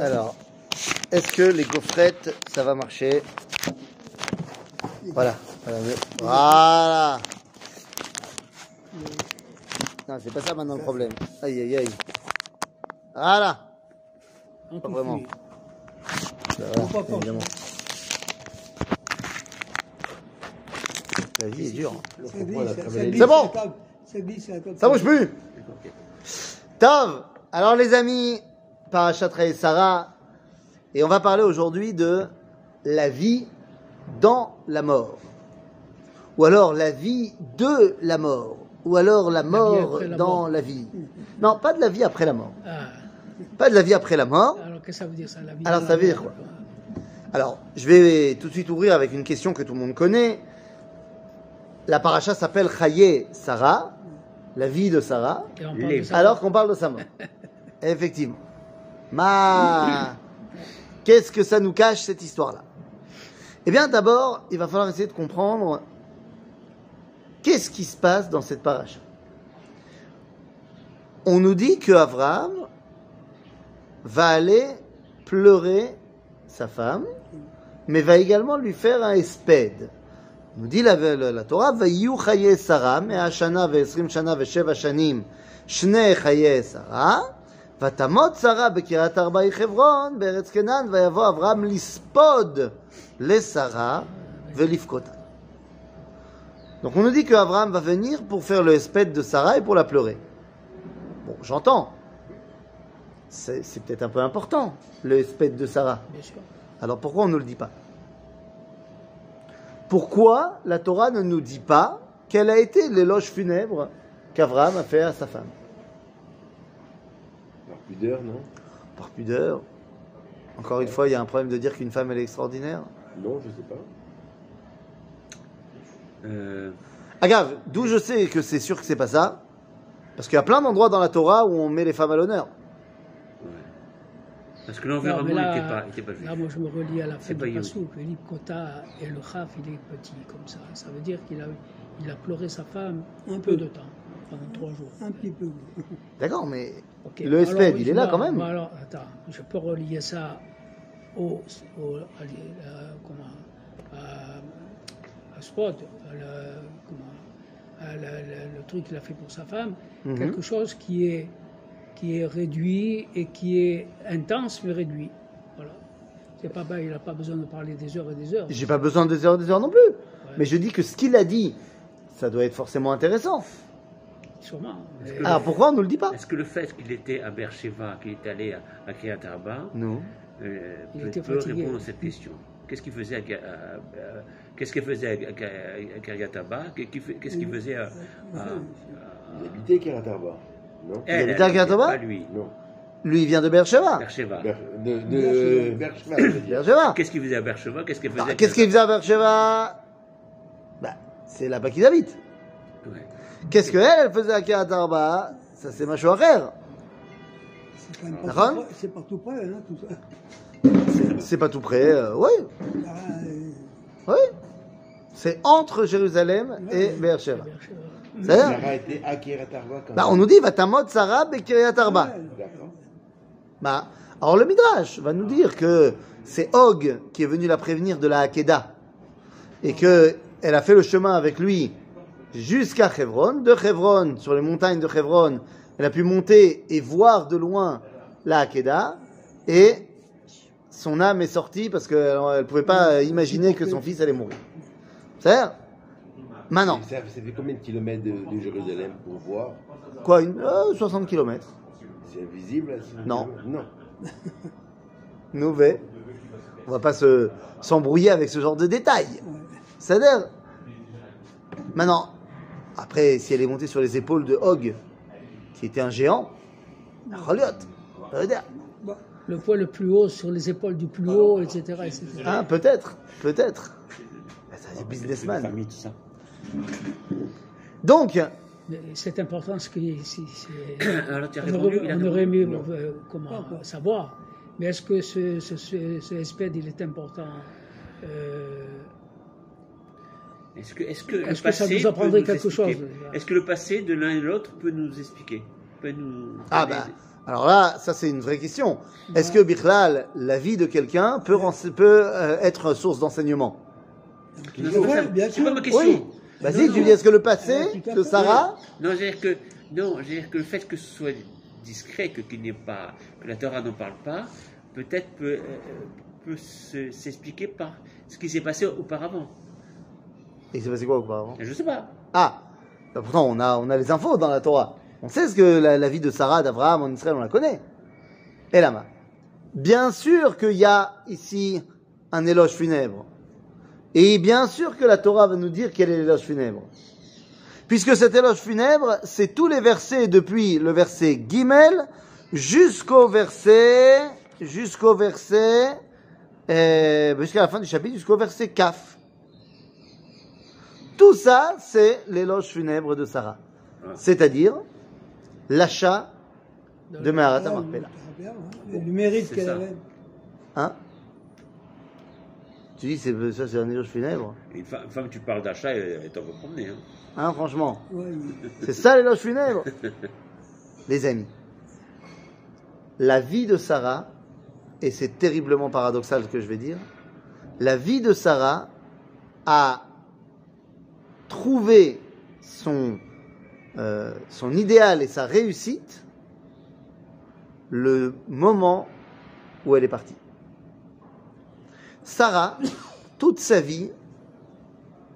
Alors, est-ce que les gaufrettes, ça va marcher? Voilà. Voilà. Voilà. Non, c'est pas ça maintenant le problème. Aïe, aïe, aïe. Voilà. Pas vraiment. Voilà, évidemment. La vie est dure. C'est la c'est- bon. Ça bouge plus Tov Alors les amis, Parachat et Sarah, et on va parler aujourd'hui de la vie dans la mort. Ou alors la vie de la mort. Ou alors la mort la dans mort. la vie. Non, pas de la vie après la mort. Ah, Pas de la vie après la mort. alors qu'est-ce que ça veut dire ça la vie Alors, ça veut dire quoi? Alors, je vais tout de suite ouvrir avec une question que tout le monde connaît. La paracha s'appelle Chaye Sarah, la vie de Sarah. Alors qu'on parle de sa mort. Effectivement. Ma Qu'est-ce que ça nous cache cette histoire-là? Eh bien, d'abord, il va falloir essayer de comprendre qu'est-ce qui se passe dans cette paracha. On nous dit que Abraham va aller pleurer sa femme, mais va également lui faire un espède. On nous dit la, la, la Torah, va Saram, et Ashana, ve Shana, ve Shanim, Shne Chaye Sarah. ותמות שרה בקריית ארבעי חברון בארץ כנען, ויבוא אברהם לספוד לשרה ולבכותה. Donc on nous dit que Abraham va venir pour faire le espède de Sarah et pour la pleurer. Bon, j'entends. C'est c'est peut-être un peu important, le espède de Sarah. Bien sûr. Alors pourquoi on ne le dit pas Pourquoi la Torah ne nous dit pas quel a été l'éloge funèbre qu'Abraham a fait à sa femme Par Pudeur, non? Par pudeur? Encore une fois, il y a un problème de dire qu'une femme elle est extraordinaire? Non, je sais pas. Euh, Agave, d'où je sais que c'est sûr que c'est pas ça? Parce qu'il y a plein d'endroits dans la Torah où on met les femmes à l'honneur. ouais. Parce que l'environnement n'était pas, était pas là, moi, je me relie à la fin du. Passouk. Le livre Kota et le Khaf, il est petit comme ça. Ça veut dire qu'il a, il a pleuré sa femme un peu de temps, pendant trois jours. Un petit peu. D'accord, mais Le Alors, il est là quand même. alors, attends, je peux relier ça au, au à, à- comment, à, à Spot, à le, comment, à le, le- le truc qu'il a fait pour sa femme, Mhm. quelque chose qui est, qui est réduit et qui est intense mais réduit. Voilà. C'est pas, il n'a pas besoin de parler des heures et des heures. J'ai pas besoin des heures et des heures non plus. Mais je dis que ce qu'il a dit, ça doit être forcément intéressant. Sûrement. Alors pourquoi on ne le dit pas Est-ce que le fait qu'il était à Beersheba, qu'il est allé à, à Kiryat Arba, Non. euh, Il peut, peut répondre à cette question? Qu'est-ce qu'il faisait à, Ga- à- à- qu'est-ce qu'il faisait à, à, à Kiryat Arba Qu'est-ce qu'il faisait à, à- Il à- habitait Karatarba. Non? Elle, habitait à elle, Kiryat Arba Pas lui, Non. Lui, il vient de Beersheba. Beersheba. Ber- de de dire. Beersheba. Qu'est-ce qu'il faisait à Beersheba? Qu'est-ce qu'il faisait Ah, qu'il Kiryat faisait à Beersheba? Bah, C'est là-bas qu'ils habitent. Ouais. Qu'est-ce qu'elle, elle faisait à Kiryat Arba Ça, c'est macho frère. C'est quand même pas tout près- C'est pas tout près, hein, tout ça. C'est pas tout près. euh, oui, Ah, euh, oui. C'est entre Jérusalem et Beersheba. C'est Sarah était à Karatarba quand bah, même. on nous dit Vatamot Sarah et Kiryat Arba. ouais, D'accord. Bah, alors le Midrash va nous dire que c'est Og qui est venu la prévenir de la Hakeda et que elle a fait le chemin avec lui jusqu'à Hebron, de Hebron, sur les montagnes de Hebron, elle a pu monter et voir de loin la Hakeda et son âme est sortie parce qu'elle ne pouvait pas imaginer que son fils allait mourir. C'est Maintenant, Ça, ça fait combien de kilomètres de, de Jérusalem pour voir? Quoi, une, euh, 60 km C'est invisible ce Non. Non. Nouvet. On va pas se s'embrouiller avec ce genre de détails. C'est-à-dire, maintenant, après, si elle est montée sur les épaules de Hog, qui était un géant, Le poids le plus haut sur les épaules du plus haut, etc. etc. hein, peut-être, peut-être. C'est un businessman. Donc, C'est important ce que c'est- c'est- Alors, tu as on répondu, aurait, on aimé euh, comment savoir. Mais est-ce que ce, ce, ce, ce espède, il est important euh, Est-ce que, est-ce que, le Est-ce que ça passé nous apprendrait quelque expliquer chose Est-ce que le passé de l'un et de l'autre peut nous expliquer peut nous ah bah, Alors là, ça c'est une vraie question. Est-ce que Bichlal, la vie de quelqu'un peut, peut euh, être source d'enseignement c'est pas ça. bien C'est sûr. pas ma question. Oui. Vas-y, tu dis est-ce que le passé de. Sarah Non, c'est-à-dire que, non, c'est-à-dire que le fait que ce soit discret, que, qu'il n'y ait pas, que la Torah n'en parle pas, peut-être peut, euh, peut se- s'expliquer par ce qui s'est passé auparavant. Et c'est passé quoi auparavant? Je sais pas. Ah, bah pourtant on a, on a les infos dans la Torah. On sait ce que la, la vie de Sarah, d'Abraham en Israël, on la connaît. Et là Bien sûr qu'il y a ici un éloge funèbre. Et bien sûr que la Torah va nous dire quel est l'éloge funèbre. Puisque cet éloge funèbre, c'est tous les versets depuis le verset Gimel jusqu'au verset, jusqu'au verset, euh, jusqu'à la fin du chapitre, jusqu'au verset Kaf. Tout ça, c'est l'éloge funèbre de Sarah. C'est-à-dire l'achat de Meharat Ah, Marpella. Et Le mérite qu'elle avait. Hein Tu dis, c'est, ça c'est un éloge funèbre Une femme, tu parles d'achat, elle elle t'en va promener. Hein. Hein, franchement Ouais, C'est ça l'éloge funèbre Les amis, la vie de Sarah, et c'est terriblement paradoxal ce que je vais dire, la vie de Sarah a trouvé son, euh, son idéal et sa réussite le moment où elle est partie. Sarah, toute sa vie,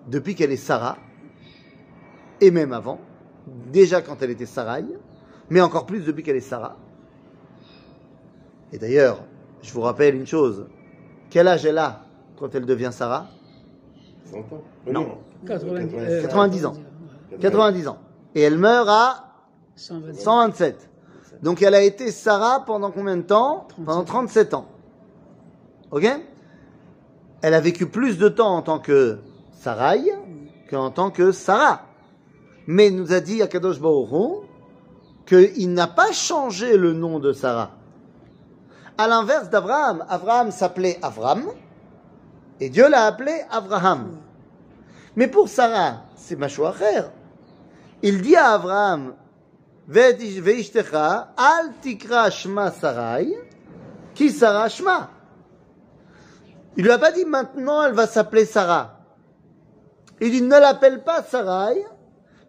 depuis qu'elle est Sarah, et même avant, déjà quand elle était Sarai, mais encore plus depuis qu'elle est Sarah. Et d'ailleurs, je vous rappelle une chose, quel âge elle a quand elle devient Sarah? 100 ans Non. 90, 90 ans. 90 ans. Et elle meurt à 127. 127. Donc elle a été Sarah pendant combien de temps? Pendant 37 ans. Ok? Elle a vécu plus de temps en tant que Sarai qu'en tant que Sarah. Mais il nous a dit Akadosh Baruch qu'il n'a pas changé le nom de Sarah. À l'inverse d'Abraham, Abraham s'appelait Avram et Dieu l'a appelé Abraham. Mais pour Sarah, c'est Machoacher. Il dit à Abraham Veishtecha, al tikra shma Sarai, qui Sarah shma. Il lui a pas dit maintenant elle va s'appeler Sarah. Il dit ne l'appelle pas Sarai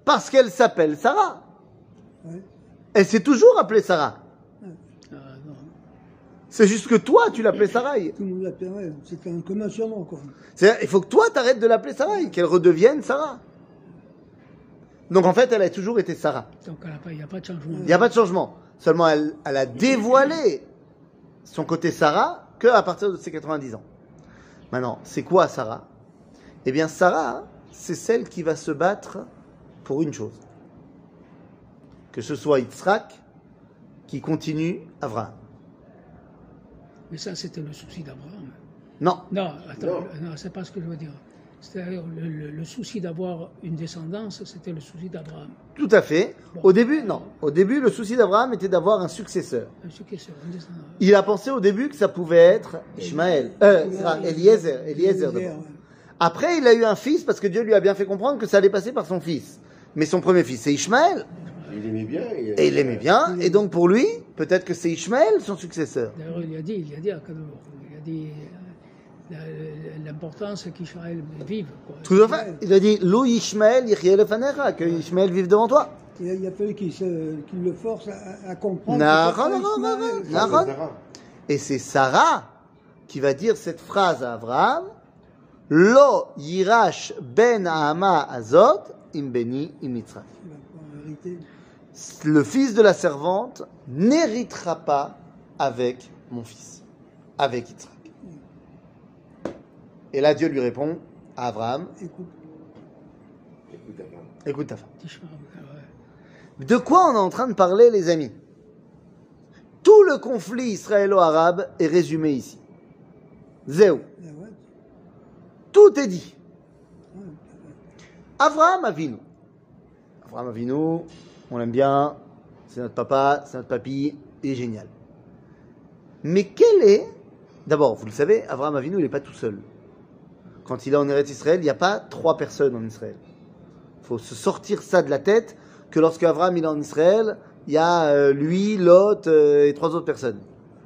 parce qu'elle s'appelle Sarah. Elle s'est toujours appelée Sarah. C'est juste que toi tu l'appelais Sarai. Tout le monde l'appelait, ouais, c'était un commun surnom, quoi. C'est-à-dire, il faut que toi t'arrêtes de l'appeler Sarai, qu'elle redevienne Sarah. Donc en fait elle a toujours été Sarah. Donc il n'y a pas de changement. Il n'y a pas de changement. Seulement, elle, elle a dévoilé son côté Sarah que à partir de ses 90 ans. Maintenant, c'est quoi Sarah? Eh bien, Sarah, c'est celle qui va se battre pour une chose. Que ce soit Yitzhak qui continue Abraham. Mais ça, c'était le souci d'Abraham. Non, Non, attends, Non. non, c'est pas ce que je veux dire. C'est-à-dire, le, le- le souci d'avoir une descendance, c'était le souci d'Abraham. tout à fait. Au début, non. Au début, le souci d'Abraham était d'avoir un successeur. Un successeur, une descendance. Il a pensé au début que ça pouvait être Ishmaël. Euh, Eliezer. Eliezer d'abord. ouais. Après, il a eu un fils parce que Dieu lui a bien fait comprendre que ça allait passer par son fils. Mais son premier fils, c'est Ishmaël. Il aimait bien. Et il l'aimait bien. Et donc, pour lui, peut-être que c'est Ishmaël son successeur. D'ailleurs, il a dit, il a dit à Kadosh, il a dit euh, l'importance qu'Israël vive. quoi. Tout à fait. Il a dit, Lou Ishmael, que Ishmael vive devant toi. Il a, il a fallu qu'il se- qu'il le force à, à comprendre. Pas non. Nahon. Et c'est Sarah qui va dire cette phrase à Abraham, Lo yirash ben Hama azot pouvoir hériter. Le fils de la servante n'héritera pas avec mon fils, avec Yitzhak. Et là, Dieu lui répond à Abraham, Écoute, Écoute, ta femme. De quoi on est en train de parler, les amis? Tout le conflit israélo-arabe est résumé ici. Ouais, Tout est dit. ouais, Abraham Avinu. Abraham Avinu, on l'aime bien, c'est notre papa, c'est notre papy, il est génial. Mais quel est, d'abord, vous le savez, Abraham Avinu, il n'est pas tout seul. Quand il est en Eretz Israël, il n'y a pas trois personnes en Israël. Il faut se sortir ça de la tête, que lorsque Abraham il est en Israël, il y a euh, lui, Lot euh, et trois autres personnes.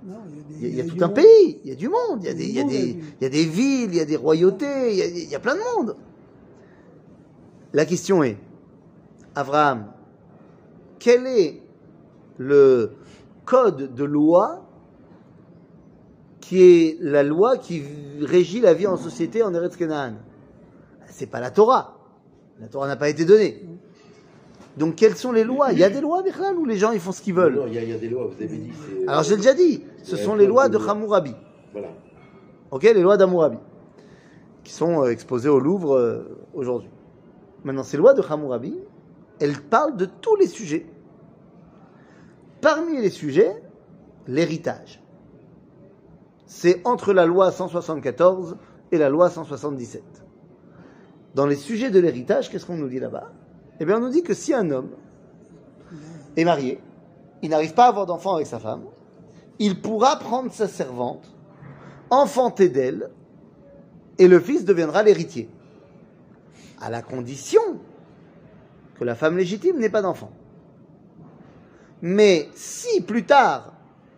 Non, Il y a, il y a du tout un monde. pays, il y a du monde, il y a des, il y a des, oui. il y a des villes, il y a des royautés, il y a, il y a plein de monde. La question est, Abraham, quel est le code de loi qui est la loi qui régit la vie en société en Eretz Canaan? C'est pas la Torah. La Torah n'a pas été donnée. Donc quelles sont les lois? Il y a des lois, Bichlal, où les gens ils font ce qu'ils veulent Non, il y, a- il y a des lois, vous avez dit. Alors j'ai déjà dit, ce sont les lois de. Hammurabi. Voilà. Ok, les lois d'Hammurabi, qui sont euh, exposées au Louvre euh, aujourd'hui. Maintenant, ces lois de Hammurabi, elles parlent de tous les sujets. Parmi les sujets, l'héritage. C'est entre la loi 174 et la loi 177. Dans les sujets de l'héritage, qu'est-ce qu'on nous dit là-bas? Eh bien, on nous dit que si un homme est marié, il n'arrive pas à avoir d'enfant avec sa femme, il pourra prendre sa servante enfanter d'elle, et le fils deviendra l'héritier. À la condition que la femme légitime n'ait pas d'enfant. Mais si plus tard,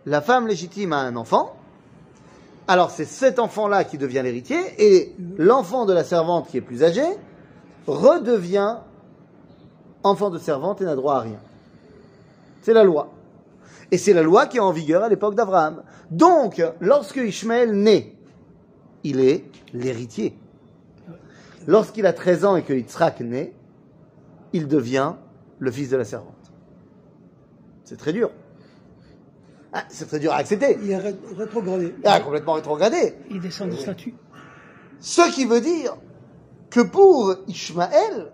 la femme légitime a un enfant, alors c'est cet enfant-là qui devient l'héritier, et l'enfant de la servante qui est plus âgé redevient enfant de servante et n'a droit à rien. C'est la loi. Et c'est la loi qui est en vigueur à l'époque d'Abraham. Donc, lorsque Ishmaël naît, il est l'héritier. Lorsqu'il a 13 ans et que Yitzhak naît, il devient le fils de la servante. C'est très dur. Ah, c'est très dur à accepter. Il est ré- rétrogradé. Ah, complètement rétrogradé. Il descend de statut. Ce qui veut dire que pour Ishmaël,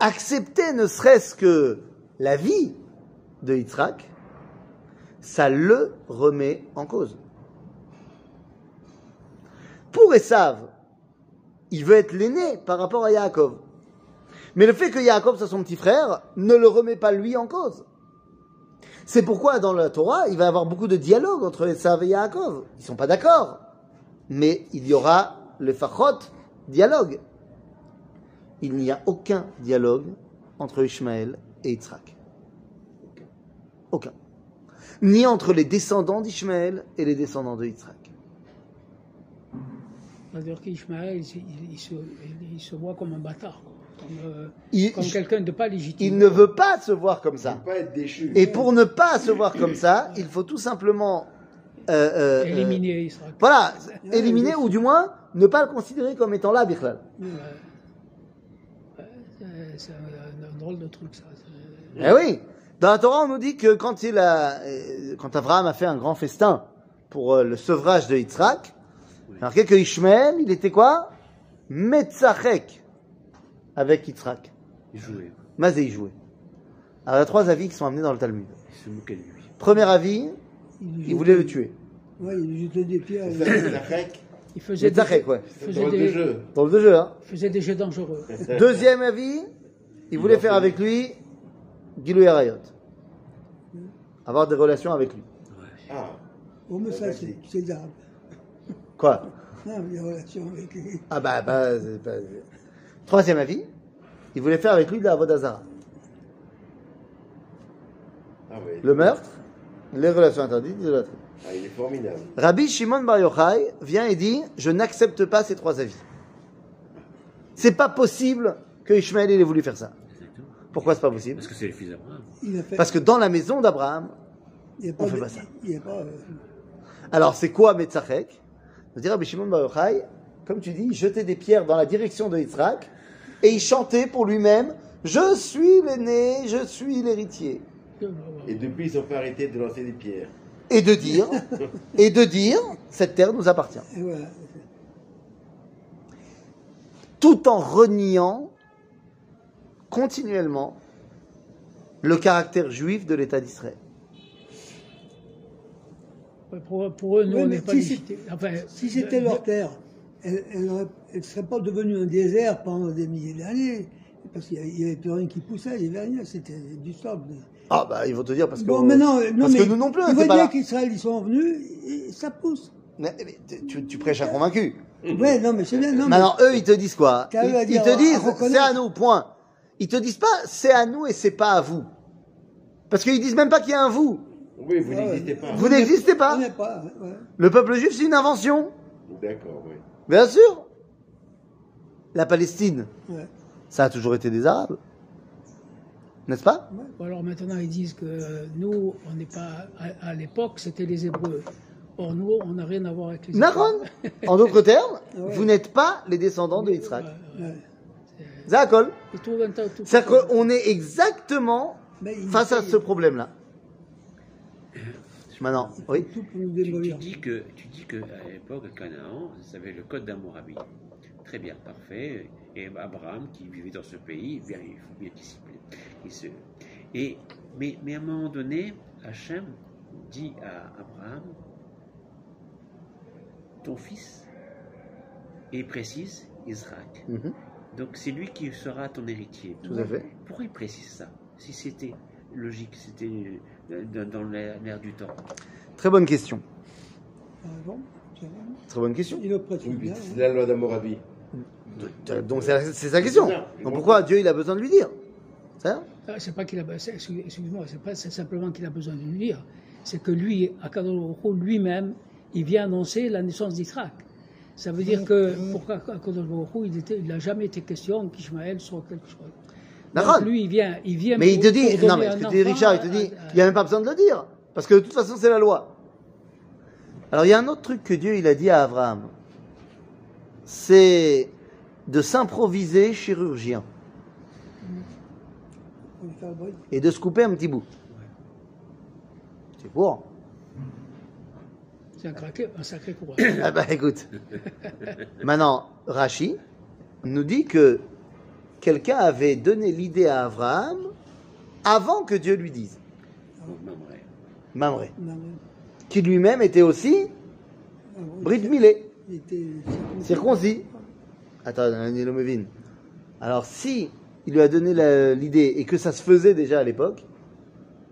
accepter ne serait-ce que la vie de Yitzhak, ça le remet en cause. Pour Esav, il veut être l'aîné par rapport à Yaakov. Mais le fait que Yaakov soit son petit frère ne le remet pas lui en cause. C'est pourquoi dans la Torah, il va y avoir beaucoup de dialogue entre Esav et Yaakov. Ils sont pas d'accord. Mais il y aura le fachot dialogue. Il n'y a aucun dialogue entre Ishmaël et Yitzhak. Aucun. Ni entre les descendants d'Ishmaël et les descendants de Yitzhak. C'est-à-dire qu'Ishmaël, il, se- il- il se, il se voit comme un bâtard, quoi. comme, euh, Il, comme quelqu'un de pas légitime. il ne veut pas se voir comme Il ça. ne pas être déchu. Et pour ne pas se voir comme ça, il faut tout simplement euh, euh, euh, éliminer Israël. voilà, éliminer ou du moins ne pas le considérer comme étant là, Bichlal. C'est- un, un drôle de truc, ça. Eh oui, dans la Torah, on nous dit que quand il a, quand Abraham a fait un grand festin pour le sevrage de Yitzhak, il y a marqué que Ishmael, il était quoi? Metzachek avec Yitzhak. Il jouait. Mazé, il jouait. Alors, il y a trois avis qui sont amenés dans le Talmud. Il se moquait de lui. Premier avis, Il, il voulait le tuer. Ouais, il lui jetait des pierres. Règle. Il faisait des, Metzachek, ouais. il faisait des, jeu. Dans le jeu, hein. il faisait des jeux dangereux. Deuxième avis, il voulait faire avec lui Gilou Yarayot. Avoir des relations avec lui. Ah, Oh, mais ça, c'est c'est d'arabe. Quoi Non, les relations avec lui. Ah bah, bah, c'est pas- Troisième avis, il voulait faire avec lui de la Vodazara. ah. Le meurtre, les relations interdites, l'idolâtrie. Ah, il est formidable. Rabbi Shimon Bar Yochai vient et dit Je n'accepte pas ces trois avis. C'est pas possible que Ishmaël ait voulu faire ça. Pourquoi c'est pas possible? Parce que c'est le fils d'Abraham. Parce que dans la maison d'Abraham, il y a on pas fait de- pas ça. Il y a pas. euh, alors c'est quoi Metzachek? Je veux dire Rabbi Shimon Bar Yochai, comme tu dis, il jetait des pierres dans la direction de Yitzhak et il chantait pour lui-même Je suis l'aîné, je suis l'héritier. Et depuis, ils n'ont pas arrêté de lancer des pierres. Et de dire, et de dire, cette terre nous appartient. voilà. tout en reniant continuellement le caractère juif de l'État d'Israël. Pour, pour eux, nous, on n'est pas si légitime. Enfin, Si c'était de- leur terre, elle ne serait pas devenue un désert pendant des milliers d'années. Parce qu'il n'y avait plus rien qui poussait, il n'y avait rien, c'était du sable. Ah bah ils vont te dire parce que Bon, mais non, non, parce mais que nous non plus, était veut pas dire qu'Israël, ils sont venus, et ça pousse. Mais- mais tu, tu prêches un convaincu. Ouais, non, mais c'est bien. Non, mais Maintenant eux ils te disent quoi? ils, eu à ils dire, te à disent c'est à nous point. ils te disent pas c'est à nous et c'est pas à vous. Parce qu'ils disent même pas qu'il y a un vous. Oui, vous Ah ouais. n'existez pas. Vous n'existez pas. Ouais. Le peuple juif, c'est une invention. D'accord, oui. Bien sûr. La Palestine, Ouais. ça a toujours été des Arabes. N'est-ce pas alors maintenant ils disent que nous, on n'est pas. À, à l'époque, c'était les Hébreux. Or, nous, on n'a rien à voir avec les Naron. Hébreux. En d'autres termes, Ouais. vous n'êtes pas les descendants de Yitzhak. Ouais. Zakol. C'est-à-dire qu'on est exactement face à ce problème-là. Maintenant, oui. Tout pour nous Tu, dis que, tu dis que à l'époque, Canaan, ça avait le code d'Amorabi. Très bien, parfait. Et Abraham, qui vivait dans ce pays, bien, il faut bien se- Et, mais, mais à un moment donné, Hachem dit à Abraham Ton fils, et il précise Isaac. Mhm. Donc c'est lui qui sera ton héritier. Tout à fait. Pourquoi il précise ça? Si c'était logique, c'était euh, dans, l'air du temps. Très bonne question. Bon. Très bonne question. Il Oui, bien. c'est la loi d'Amorabi. Donc c'est c'est sa question. Donc pourquoi Dieu il a besoin de lui dire? Ça? Ah, C'est pas qu'il a, c'est- excuse-moi, c'est pas c'est simplement qu'il a besoin de lui dire. C'est que lui, Akadosh Baruch Hu, lui-même, il vient annoncer la naissance d'Israël. Ça veut dire que pour Akadosh il n'a jamais été question qu'Ishmaël soit quelque chose. Donc lui, il vient, il vient. Mais il te dit, non mais ce que un tu dis Richard, il te dit, il n'y a même pas besoin de le dire. Parce que de toute façon c'est la loi. Alors il y a un autre truc que Dieu il a dit à Abraham. C'est de s'improviser chirurgien et de se couper un petit bout. C'est pour. C'est un, craqué- un sacré courage. Ah bah écoute. Maintenant, Rachi nous dit que quelqu'un avait donné l'idée à Abraham avant que Dieu lui dise. Mamré. Mamré. Qui lui-même était aussi Brit Milé, Il était circoncis. Attends, Daniel Omevin. Alors si il lui a donné l'idée et que ça se faisait déjà à l'époque,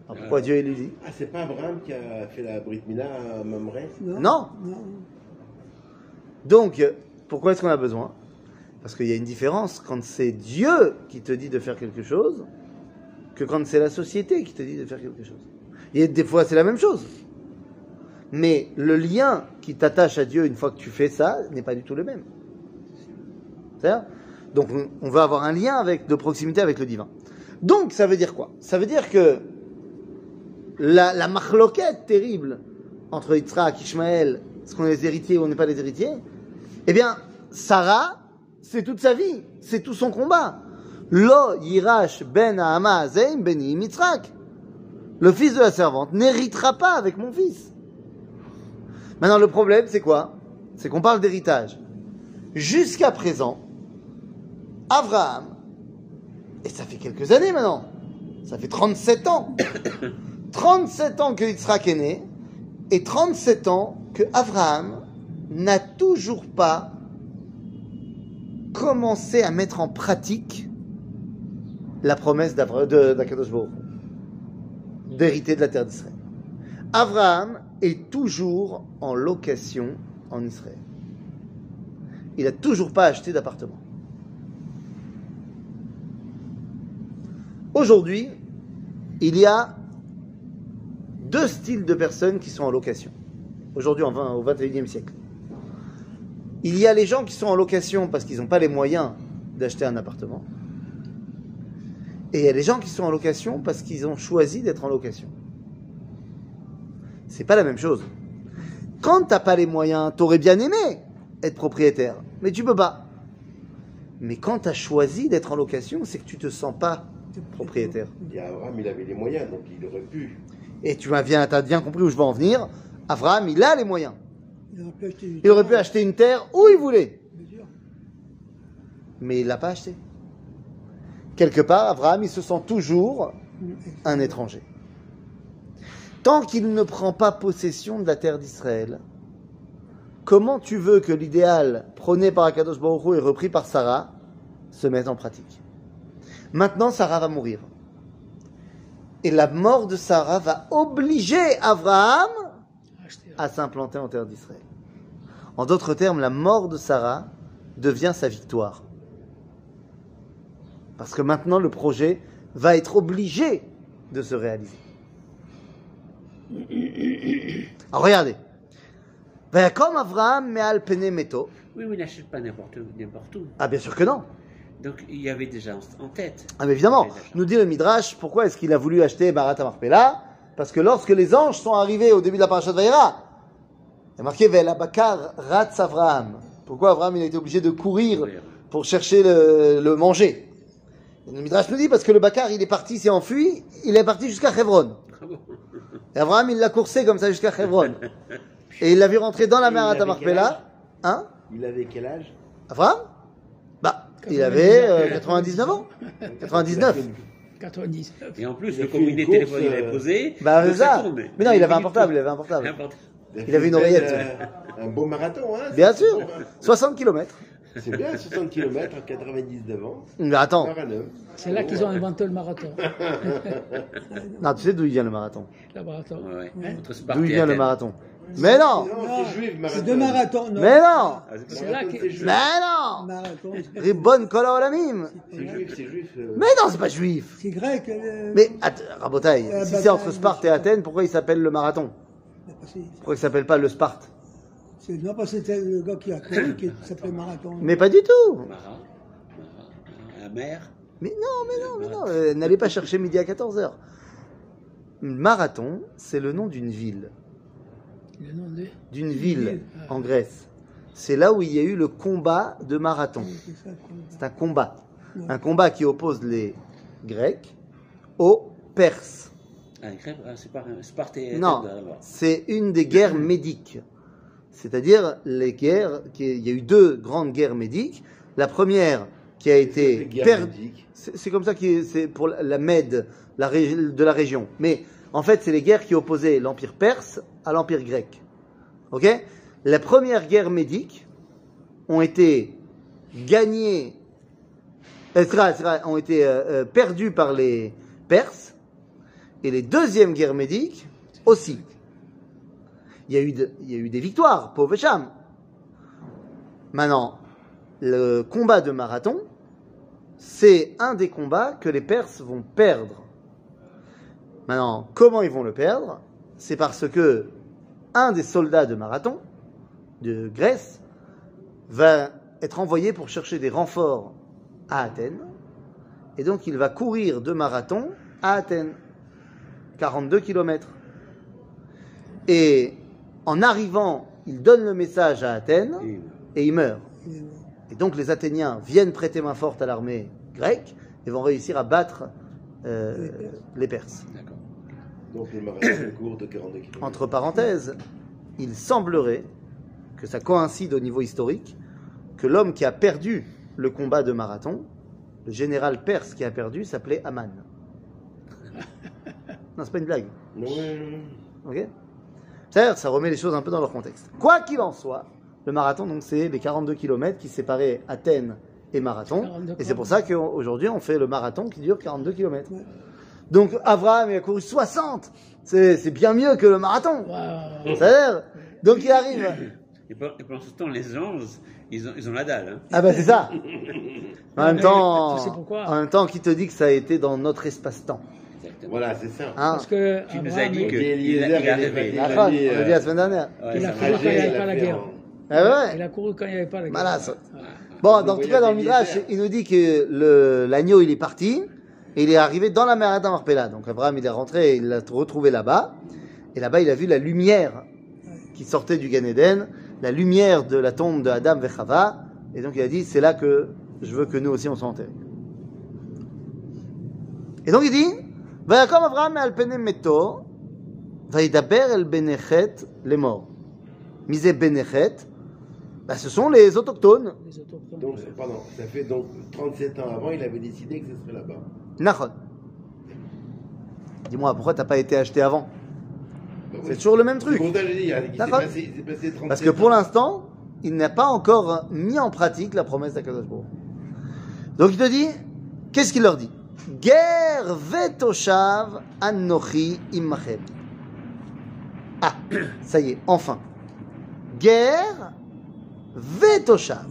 pourquoi Dieu il lui dit Ah, c'est pas Abraham qui a fait la Brit Mila à Mamré? Non. Non. Non. Donc, pourquoi est-ce qu'on a besoin? Parce qu'il y a une différence quand c'est Dieu qui te dit de faire quelque chose que quand c'est la société qui te dit de faire quelque chose. Et des fois, c'est la même chose. Mais le lien qui t'attache à Dieu une fois que tu fais ça n'est pas du tout le même. C'est-à-dire Donc, on- veut avoir un lien avec, de proximité avec le divin. Donc, ça veut dire quoi? Ça veut dire que la, la marloquette terrible entre Yitzhak, Ishmaël, est-ce qu'on est les héritiers ou on n'est pas les héritiers Eh bien, Sarah, c'est toute sa vie, c'est tout son combat. Lo yirash ben Hama Zeim ben Yitzhak. Le fils de la servante n'héritera pas avec mon fils. Maintenant, le problème, c'est quoi? C'est qu'on parle d'héritage. Jusqu'à présent, Abraham, et ça fait quelques années maintenant, ça fait 37 ans, 37 ans que Yitzhak est né, et 37 ans que Abraham n'a toujours pas commencé à mettre en pratique la promesse d'Akadosh d'hériter de la terre d'Israël. Abraham est toujours en location en Israël. Il n'a toujours pas acheté d'appartement. Aujourd'hui, il y a deux styles de personnes qui sont en location. Aujourd'hui, en 20 au 21e siècle. Il y a les gens qui sont en location parce qu'ils n'ont pas les moyens d'acheter un appartement. Et il y a les gens qui sont en location parce qu'ils ont choisi d'être en location. C'est pas la même chose. Quand t'as pas les moyens, t'aurais bien aimé être propriétaire, mais tu peux pas. Mais quand t'as choisi d'être en location, c'est que tu te sens pas propriétaire. Et Abraham, il avait les moyens, donc il aurait pu. Et tu as bien, bien compris où je veux en venir. Abraham, il a les moyens. Il aurait pu acheter une terre où il voulait, mais il l'a pas acheté. Quelque part, Abraham, il se sent toujours un étranger. Tant qu'il ne prend pas possession de la terre d'Israël, comment tu veux que l'idéal prôné par Akadosh Baruch Hu et repris par Sarah se mette en pratique? Maintenant, Sarah va mourir. Et la mort de Sarah va obliger Abraham. À s'implanter en terre d'Israël. En d'autres termes, la mort de Sarah devient sa victoire. Parce que maintenant, le projet va être obligé de se réaliser. Alors regardez. Vayakom Avraham me'al pene meto. Oui, mais il n'achète pas n'importe où. Ah, bien sûr que non. Donc il y avait déjà en, tête. Ah, mais évidemment. Nous dit le Midrash, pourquoi est-ce qu'il a voulu acheter Barat Marpella Parce que lorsque les anges sont arrivés au début de la parasha de Vayera, il y a marqué Vel Bakar Ratz Avraham. Pourquoi Avraham il a été obligé de courir pour chercher le, le manger? Et Le Midrash nous dit parce que le Bakar il est parti, s'est enfui, il est parti jusqu'à Hebron. Ah Et Abraham, il l'a coursé comme ça jusqu'à Hebron. Et il l'a vu rentrer dans la mer à Tamarpella. Hein? Il avait quel âge? Abraham Bah, il avait euh, 99 ans. 99. 99. Et en plus, le combiné téléphone, il avait euh, posé. Bah, c'est ça. Mais non, il avait un portable, il avait un portable. Il avait une oreillette. Un, un beau marathon, hein Bien sûr. bon, hein. 60 km. C'est bien, 60 km, 99 ans. Mais attends. C'est là qu'ils ont inventé le marathon. non, tu sais d'où il vient le marathon Le marathon. Ouais, ouais. Entre D'où il vient le marathon Mais non Non, c'est juif, marathon. C'est deux marathons. Non. Mais non Ah, c'est là que-. Mais non Marathon. Ribon Kola Olamim C'est juif, c'est juif. euh. Mais non, c'est pas juif C'est grec. euh, Mais, Rabotaï, Euh, si bah, c'est entre Sparte et Athènes, pourquoi il s'appelle le marathon? Pourquoi il s'appelle pas le Sparte c'est- Non, parce que c'était le gars qui a couru qui s'appelait Marathon. Mais pas du tout Mara, Mara, la mer. Mais non, mais non, mais non, euh, n'allez pas chercher midi à 14h. Marathon, c'est le nom d'une ville. Le nom de. D'une ville en Grèce. C'est là où il y a eu le combat de marathon. C'est ça, quoi. C'est un combat. Un combat qui oppose les Grecs aux Perses. Non, d'abord. c'est une des guerres médiques. C'est-à-dire les guerres, qui- il y a eu deux grandes guerres médiques. La première qui a été Les guerres perdue. médiques. C'est comme ça que c'est pour la- Mède la de la région. Mais en fait, c'est les guerres qui opposaient l'empire perse à l'empire grec. Ok? La première guerre médique ont été gagnées, euh, ont été euh, euh, perdues par les Perses, et les deuxièmes guerres médiques aussi. Il y a eu, il y a eu des victoires, pauvre Cham. Maintenant, le combat de marathon, c'est un des combats que les Perses vont perdre. Maintenant, comment ils vont le perdre? C'est parce que un des soldats de marathon, de Grèce, va être envoyé pour chercher des renforts à Athènes. Et donc, il va courir de marathon à Athènes. 42 km. Et en arrivant, il donne le message à Athènes Et- il meurt. Et donc les Athéniens viennent prêter main forte à l'armée grecque et vont réussir à battre euh, les Perses. D'accord. Donc le court de 42 km. Entre parenthèses, il semblerait que ça coïncide au niveau historique que l'homme qui a perdu le combat de marathon, le général perse qui a perdu, s'appelait Aman. Non, c'est pas une blague. Ok C'est-à-dire, ça remet les choses un peu dans leur contexte. Quoi qu'il en soit, le marathon, donc, c'est les 42 km qui séparaient Athènes et Marathon. 42 Et c'est pour ça qu'aujourd'hui, on fait le marathon qui dure 42 km. Ouais. Donc, Abraham, il a couru 60. C'est c'est bien mieux que le marathon. Waouh. C'est-à-dire, donc il arrive. Et pe- et pendant ce temps, les anges, ils ont, ils ont la dalle. Hein. Ah ben c'est ça. En même temps, tu sais pourquoi? en même temps, qui te dit que ça a été dans notre espace-temps? Exactement. Voilà, c'est ça. hein Parce que Tu nous as Abraham, dit que- il a- il rêvé. La phrase, on l'a euh, dit la semaine dernière. Ouais, Il a va. quand il n'y avait pas la guerre. en- Ah ouais. Il a couru quand il n'y avait pas la guerre. Bon, dans Vous tout cas, dans le Midrash, il nous dit que le- l'agneau, il est parti, et il est arrivé dans la mer Marpella. Donc Abraham, il est rentré, et il l'a retrouvé là-bas, et là-bas, il a vu la lumière qui sortait du Gan Eden, la lumière de la tombe de Adam Vechava, et donc il a dit, c'est là que je veux que nous aussi on soit enterrés. Et donc il dit, Vayakom Abraham al pene meto, Vaïdaber el benechet les morts. Misé benechet, bah, ce sont les autochtones. Les autochtones. Donc, pardon, ça fait donc 37 ans avant, il avait décidé que ce serait là-bas. Nachon. Dis-moi, pourquoi t'as pas été acheté avant? Bah oui. C'est toujours le même truc. je dis, il passé, il passé 37 Parce que pour l'instant, il n'a pas encore mis en pratique la promesse d'Akadosh. Donc il te dit, qu'est-ce qu'il leur dit? Ger vetoshav anochi imachem. Ah, ça y est, enfin. Ger vetoshav.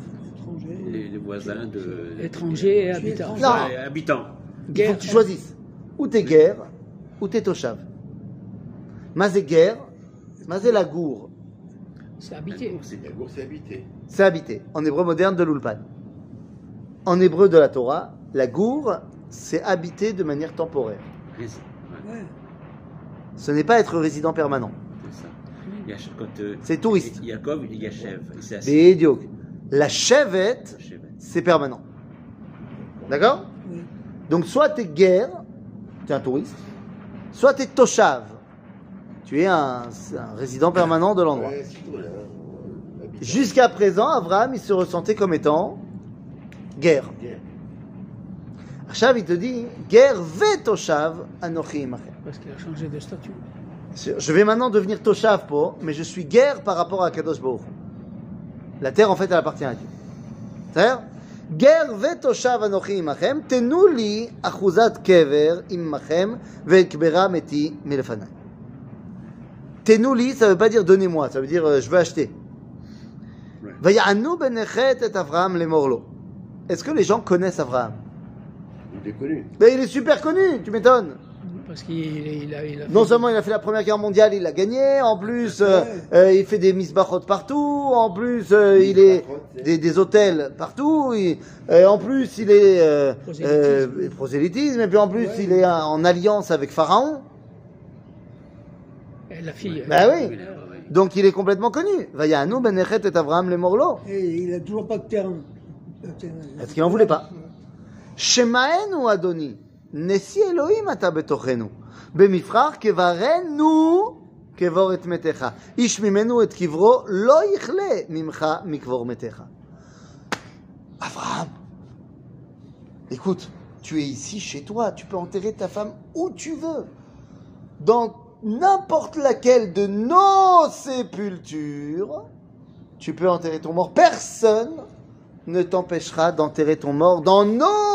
Les, les voisin de. Étranger et habitant. Non. Ouais, habitant. Il faut Guerre. que tu choisisses. Ou t'es guerre, ou t'es toshav. Mazé guerre, mazé la gour. C'est habité. La bourse est habitée. C'est habité. En hébreu moderne de l'Ulpan. En hébreu de la Torah, la gour, c'est habité de manière temporaire. Ouais, Ouais. Ce n'est pas être résident permanent. c'est euh, C'est touriste. Yaakov, il y. Il s'est assis. Bédiok. La chevette, c'est permanent. D'accord Oui. Donc soit t'es guerre, t'es un touriste, soit t'es toshav, tu es un, un résident permanent de l'endroit. Ouais, c'est hein. Jusqu'à présent, Abraham, il se ressentait comme étant guerre. Guerre. Il te dit, guerre anochi. Parce qu'il a changé de statut. Je vais maintenant devenir toshav po, mais je suis guerre par rapport à Kadosh Baruch. La terre, en fait, elle appartient à Dieu. C'est-à-dire, guerre ve toshav anochi imachem, tenu li achuzat kever imachem ve'ekbera meti milefanai. Tenu li, ça veut pas dire donnez-moi, ça veut dire euh, je veux acheter. Vayanu benechet et Avraham le morlo. Est-ce que les gens connaissent Avraham Il est connu. Ben, il est super connu, tu m'étonnes. Parce qu'il il a, il a Non seulement il a fait la première guerre mondiale, il l'a gagné, en plus euh, euh, il fait des misbachot partout, en plus euh, il est des, des hôtels partout, il- euh, en plus il est euh, Prosélytisme. euh, prosélytisme, et puis en plus il est en en alliance avec Pharaon, Et la fille. Bah oui. Oui, donc il est complètement connu. Vayanu benechet et Avraham le morlo. Et il a toujours pas de terrain. De terrain. Est-ce qu'il en voulait pas? שמענו אדוני, נשיא אלוהים אתה בתוכנו, במפרח קברנו קבור את מתיך. איש ממנו את קברו לא יכלה ממך מקבור מתיך. Abraham, écoute, tu es ici chez toi, tu peux enterrer ta femme où tu veux, dans n'importe laquelle de nos sépultures, tu peux enterrer ton mort. Personne ne t'empêchera d'enterrer ton mort dans nos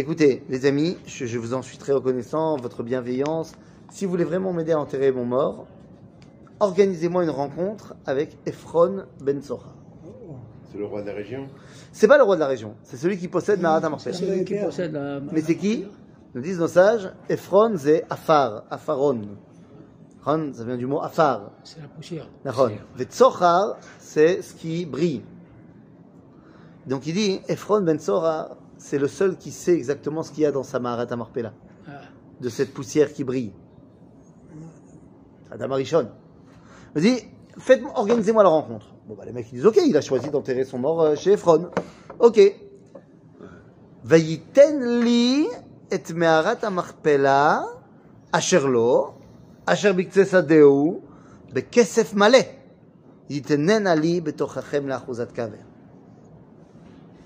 Écoutez, les amis, je, je vous en suis très reconnaissant, votre bienveillance. Si vous voulez vraiment m'aider à enterrer mon mort, organisez-moi une rencontre avec Ephron Ben Sochar. C'est le roi de la région? C'est pas le roi de la région, c'est celui qui possède Marat C'est celui qui possède la. Mais c'est qui? Nous disent nos sages, Ephron c'est Afar, Afaron. Afaron, ça vient du mot Afar. C'est la poussière. D'accord. Vetsochar, c'est ce qui brille. Donc il dit, Ephron ben Sochar, c'est le seul qui sait exactement ce qu'il y a dans sa Maharat Amarpella, ah. de cette poussière qui brille. Adam Arishon. Il me dit, faites, organisez-moi la rencontre. Bon, bah, les mecs, ils disent, ok, il a choisi d'enterrer son mort euh, chez Ephron. Ok. Vayiten li et meharat amarpela, asher lo, asher bikse sadeu, bekesef male, yitenen ali betochachem la kaver.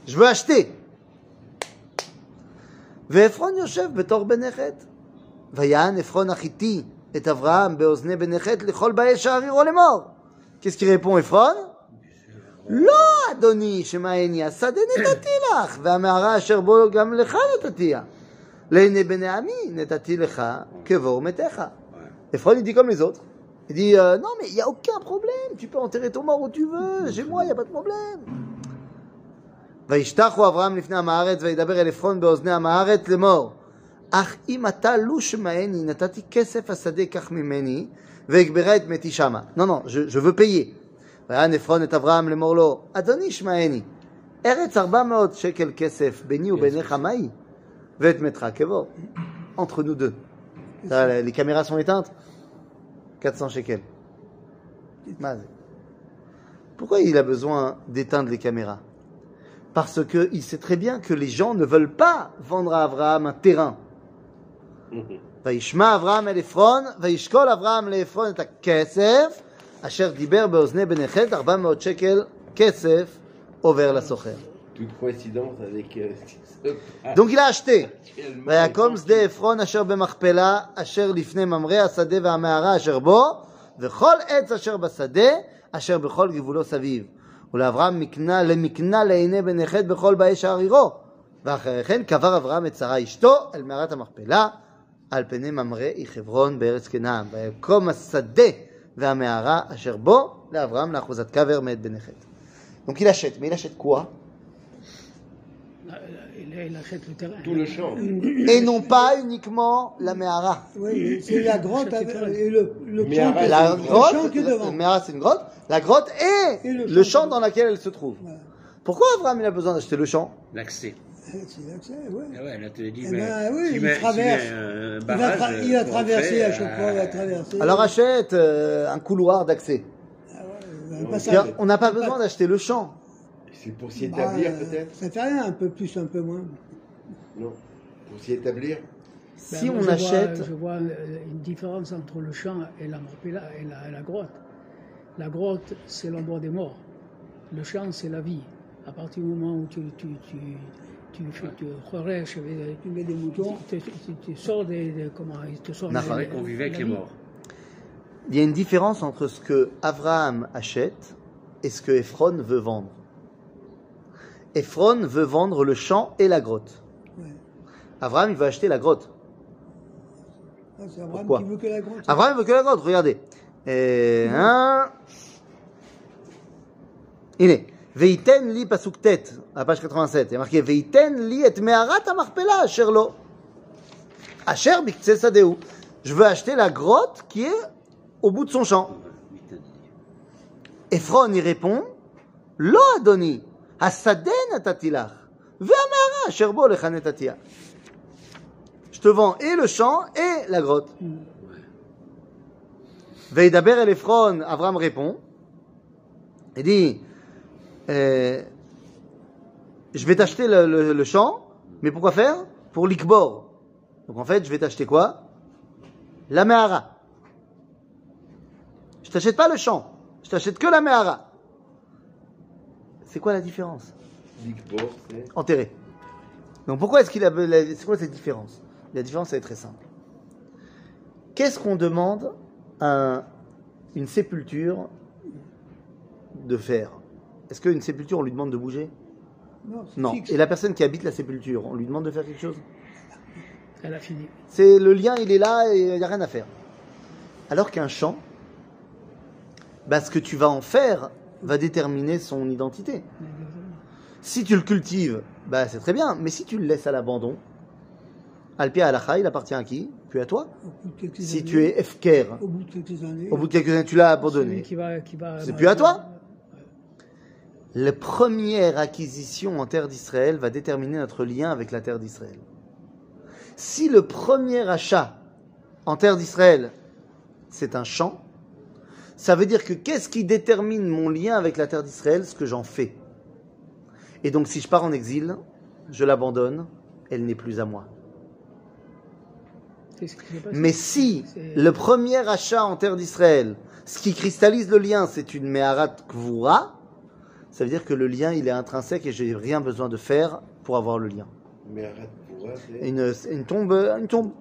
Je veux acheter ועפרון יושב בתור בן חטא. ויען עפרון החיתי את אברהם באוזני בן חטא לכל באי שערירו לאמור. Qu'est-ce qu'il répond עפרון? לא, אדוני, שמעני, השדה נתתי לך, והמערה אשר בו גם לך נתתיה. לעיני בני עמי נתתי לך קבור מתיך. Ephron, il dit comme les autres. Il dit, euh, non, mais il n'y a aucun problème, tu peux enterrer ton mort où tu veux, chez moi, il n'y a pas de problème. וישתחו אברהם לפני עם הארץ, וידבר אל עפרון באוזני עם הארץ לאמור, אך אם אתה לו שמעני, נתתי כסף השדה קח ממני, ואגברה את מתי שמה. לא, לא, je, je veux payer. ויען עפרון את אברהם לאמור לו, אדוני שמעני, ארץ ארבע מאות שקל כסף ביני וביניך מהי? ואת מתך קבור. Entre nous deux. Ça, les caméras sont éteintes 400 shekels. מה זה? Pourquoi il a besoin d'éteindre les caméras Parce qu'il sait très bien que les gens ne veulent pas vendre à Abraham un terrain. וישמע אברהם אל עפרון, וישקול אברהם לעפרון את הכסף, אשר דיבר באוזני בני חטא, 400 שקל כסף עובר לסוחר. toute coïncidence avec euh, ce qui se passe Donc il a acheté. actuellement. ויקום שדה עפרון אשר במכפלה אשר לפני ממרא השדה והמערה אשר בו וכל עץ אשר בשדה אשר בכל גבולו סביב. ולאברהם מקנה למקנה לעיני בן חת בכל באי שער עירו. ואחרי כן קבר אברהם את שרה אשתו אל מערת המכפלה על פני ממרא היא חברון בארץ כנען. ויקום השדה והמערה אשר בו לאברהם לאחוזת קבר מאת בן חת. Donc il achète, mais il achète quoi Là, Il, il achète le terrain. Tout le champ. Et non pas uniquement la Mehara. Oui, c'est la grotte avec, et le, le Mais champ arrête, qui- La le grotte, champ qui est la, devant. Mehara, c'est une grotte. La grotte et, Et le le, champ. champ dans lequel elle se trouve. Voilà. Pourquoi Abraham il a besoin d'acheter le champ? L'accès. C'est l'accès, ouais. Ah ouais, là, tu dis, mais, oui, tu il mets- tu traverse. mets un Il va, barrage, tra- il va pour traverser entrer, à chaque fois, il euh, traverser. Alors achète euh, un couloir d'accès. Ah ouais. On n'a pas besoin d'acheter le champ. C'est pour s'y Bah, établir peut-être Ça fait rien, un peu plus, un peu moins. Non. Pour s'y établir Ben, Si moi, on je vois- achète, je vois une différence entre le champ et la, et la, et la grotte. La grotte, c'est l'endroit des morts. Le champ, c'est la vie. À partir du moment où tu, tu, tu, tu, tu relèches, Tu mets des moutons. tu, tu- tu sors des, des- comment il te sort des- qu'on vivait avec la les vie. morts. il y a une différence entre ce que Abraham achète et ce que Ephron veut vendre. Ephron veut vendre le champ et la grotte. Ouais. Abraham, il veut acheter la grotte. Ah, c'est Abraham Pourquoi qui veut que la grotte. Hein Abraham veut que la grotte, regardez. Hein il est. Veiten li pasuk tet, à page 87, il y a marqué Veiten li et meharat amarpela asher lo. Asher biktse sadeu. Je veux acheter la grotte qui est au bout de son champ. Ephron y répond Lo Adoni, Hasadeh je te vends et le champ et la grotte. Veidaber el Ephron, Avram répond et dit Je vais t'acheter le, champ, mais pourquoi faire Pour l'ikbor. Donc en fait, je vais t'acheter quoi La mehara. Je ne t'achète pas le champ, je t'achète que la mehara. C'est quoi la différence? C'est. enterré. Donc pourquoi est-ce qu'il a... C'est quoi cette différence? La différence, elle est très simple. Qu'est-ce qu'on demande à un- une sépulture de faire Est-ce qu'une sépulture, on lui demande de bouger? Non, c'est Non. fixe. Et la personne qui habite la sépulture, on lui demande de faire quelque chose? Elle a fini. C'est le lien, il est là et il n'y a rien à faire. Alors qu'un champ, bah, ce que tu vas en faire va déterminer son identité. Si tu le cultives, bah, c'est très bien. Mais si tu le laisses à l'abandon, Alpia Alacha, il appartient à qui? Puis à toi. Si années- tu es Efker, Au bout de quelques années. au bout de quelques années, tu l'as abandonné. qui va, qui va, C'est plus à toi La première acquisition en terre d'Israël va déterminer notre lien avec la terre d'Israël. Si le premier achat en terre d'Israël, c'est un champ, ça veut dire que qu'est-ce qui détermine mon lien avec la terre d'Israël? Ce que j'en fais. Et donc si je pars en exil, je l'abandonne, elle n'est plus à moi. Mais si le premier achat en terre d'Israël, ce qui cristallise le lien, c'est une Meharat Kvura, ça veut dire que le lien, il est intrinsèque et j'ai rien besoin de faire pour avoir le lien. Une, une tombe, une tombe.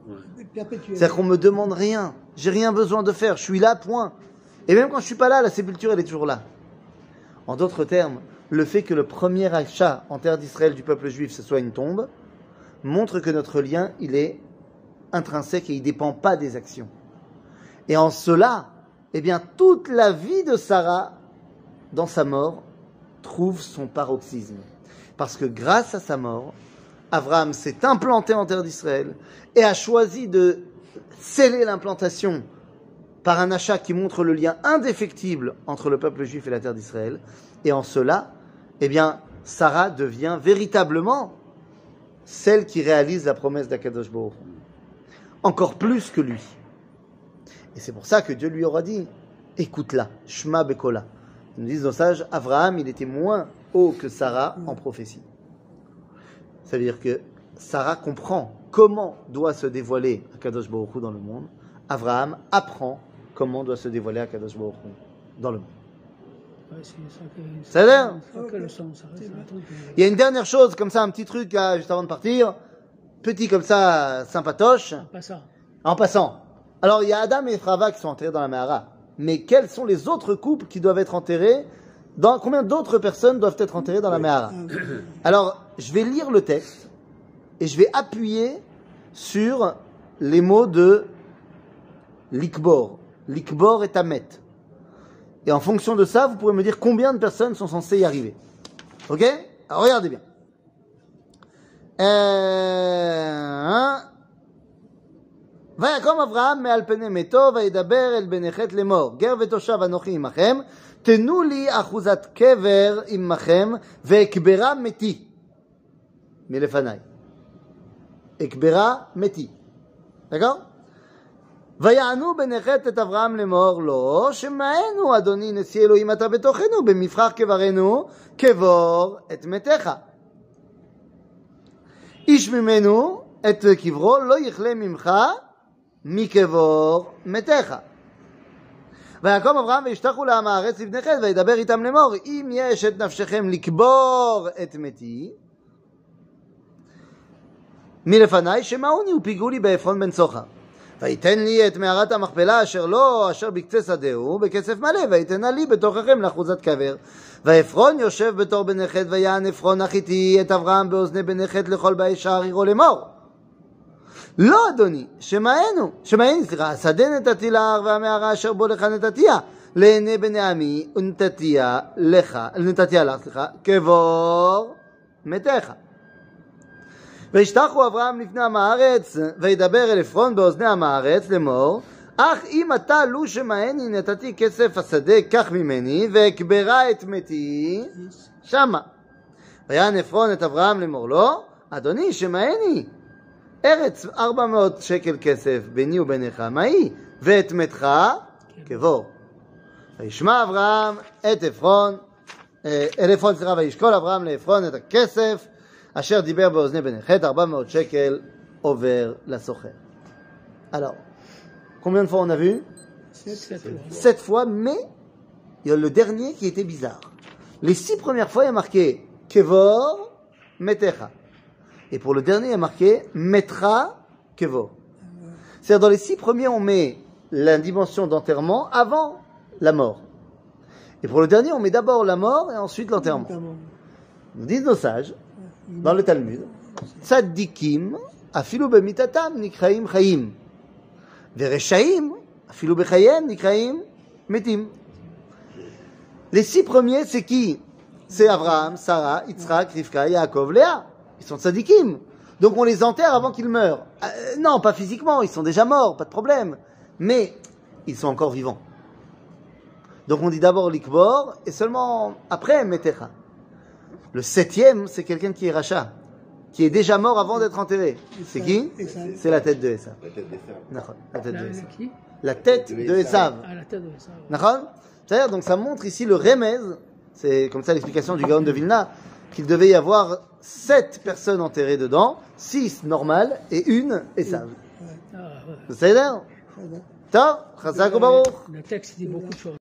C'est-à-dire qu'on me demande rien. J'ai rien besoin de faire. Je suis là, point. Et même quand je suis pas là, la sépulture, elle est toujours là. En d'autres termes, le fait que le premier achat en terre d'Israël du peuple juif, ce soit une tombe, montre que notre lien, il est intrinsèque et il dépend pas des actions. Et en cela, eh bien, toute la vie de Sarah, dans sa mort, trouve son paroxysme. Parce que grâce à sa mort, Abraham s'est implanté en terre d'Israël et a choisi de sceller l'implantation par un achat qui montre le lien indéfectible entre le peuple juif et la terre d'Israël. Et en cela, eh bien, Sarah devient véritablement celle qui réalise la promesse d'Akadosh Baruch. Encore plus que lui. Et c'est pour ça que Dieu lui aura dit, écoute-la, Shma Bekola. Ils nous disent nos sages, Abraham, il était moins haut que Sarah en prophétie. Ça veut dire que Sarah comprend comment doit se dévoiler Akadosh Baruch dans le monde. Abraham apprend comment doit se dévoiler Akadosh Baruch dans le monde. Ça a l'air euh, Il y a une dernière chose, comme ça, un petit truc là, juste avant de partir. Petit comme ça, sympatoche. Pas ça. En passant. Alors, il y a Adam et Frava qui sont enterrés dans la Mahara. Mais quels sont les autres couples qui doivent être enterrés dans, Combien d'autres personnes doivent être enterrées dans la Mahara Alors, je vais lire le texte et je vais appuyer sur les mots de Likbor. Likbor et Tamet. Et en fonction de ça, vous pourrez me dire combien de personnes sont censées y arriver. Ok Alors, regardez bien. Euh, ויקום אברהם מעל פני מתו וידבר אל בני חטא לאמור גר ותושב אנוכי עמכם תנו לי אחוזת קבר עמכם ואקברה מתי מלפניי אקברה מתי d'accord ויענו בני חטא את אברהם לאמור לו שמענו אדוני נשיא אלוהים אתה בתוכנו במבחר קברנו קבור את מתיך איש ממנו את קברו לא יכלה ממך מקבור מתיך. ויקום אברהם וישתחו לעם הארץ לבני חטא וידבר איתם לאמור אם יש את נפשכם לקבור את מתי מלפניי שמעוני ופיגעו לי בעפרון בן צוחר. ויתן לי את מערת המכפלה אשר לו אשר בקצה שדהו בכסף מלא ויתנה לי בתוככם לאחוזת קבר. ועפרון יושב בתור בני חטא ויען עפרון החיתי את אברהם באוזני בני חטא לכל באי שער עירו לאמור לא אדוני, שמענו, שמעני, סליחה, השדה נתתי להר והמערה אשר בו לך נתתיה, לעיני בני עמי ונתתיה לך, נתתיה לך, סליחה, קבור מתיך. וישתחו אברהם לפני עם הארץ, וידבר אל עפרון באוזני עם הארץ לאמור, אך אם אתה לו שמעני נתתי כסף השדה, קח ממני, ואקברה את מתי שמה. ויען עפרון את אברהם לאמור לו, אדוני שמעני, ארץ 400 שקל כסף ביני וביניך, מה היא? ואת מתך קבור. וישמע אברהם את עפרון, אה, אל עפרון, סליחה, וישקול אברהם לעפרון את הכסף Alors, combien de fois on a vu? Sept, fois. sept fois, mais il y a le dernier qui était bizarre. Les six premières fois, il y a marqué Kevor, Metecha. Et pour le dernier, il y a marqué Metra, Kevor. C'est-à-dire, dans les six premiers, on met la dimension d'enterrement avant la mort. Et pour le dernier, on met d'abord la mort et ensuite l'enterrement. Nous disent nos sages dans le Talmud, Tzaddikim, afilu nikraim chayim. Vereshaim, nikraim metim. Les six premiers, c'est qui? C'est Abraham, Sarah, Yitzhak, Rivka, Yaakov, Léa. Ils sont tzaddikim. Donc on les enterre avant qu'ils meurent. Euh, non, pas physiquement, ils sont déjà morts, pas de problème. Mais ils sont encore vivants. Donc on dit d'abord l'ikbor et seulement après metecha. Le septième, c'est quelqu'un qui est rachat, qui est déjà mort avant d'être enterré. C'est qui. C'est la tête de Esav. La tête de Esav. qui La tête De Esav. C'est-à-dire, donc ça montre ici le remez, c'est comme ça l'explication du Gaon de Vilna, qu'il devait y avoir sept personnes enterrées dedans, six normales et une Esav. Ah, ouais. C'est-à-dire. Le texte dit beaucoup de choses.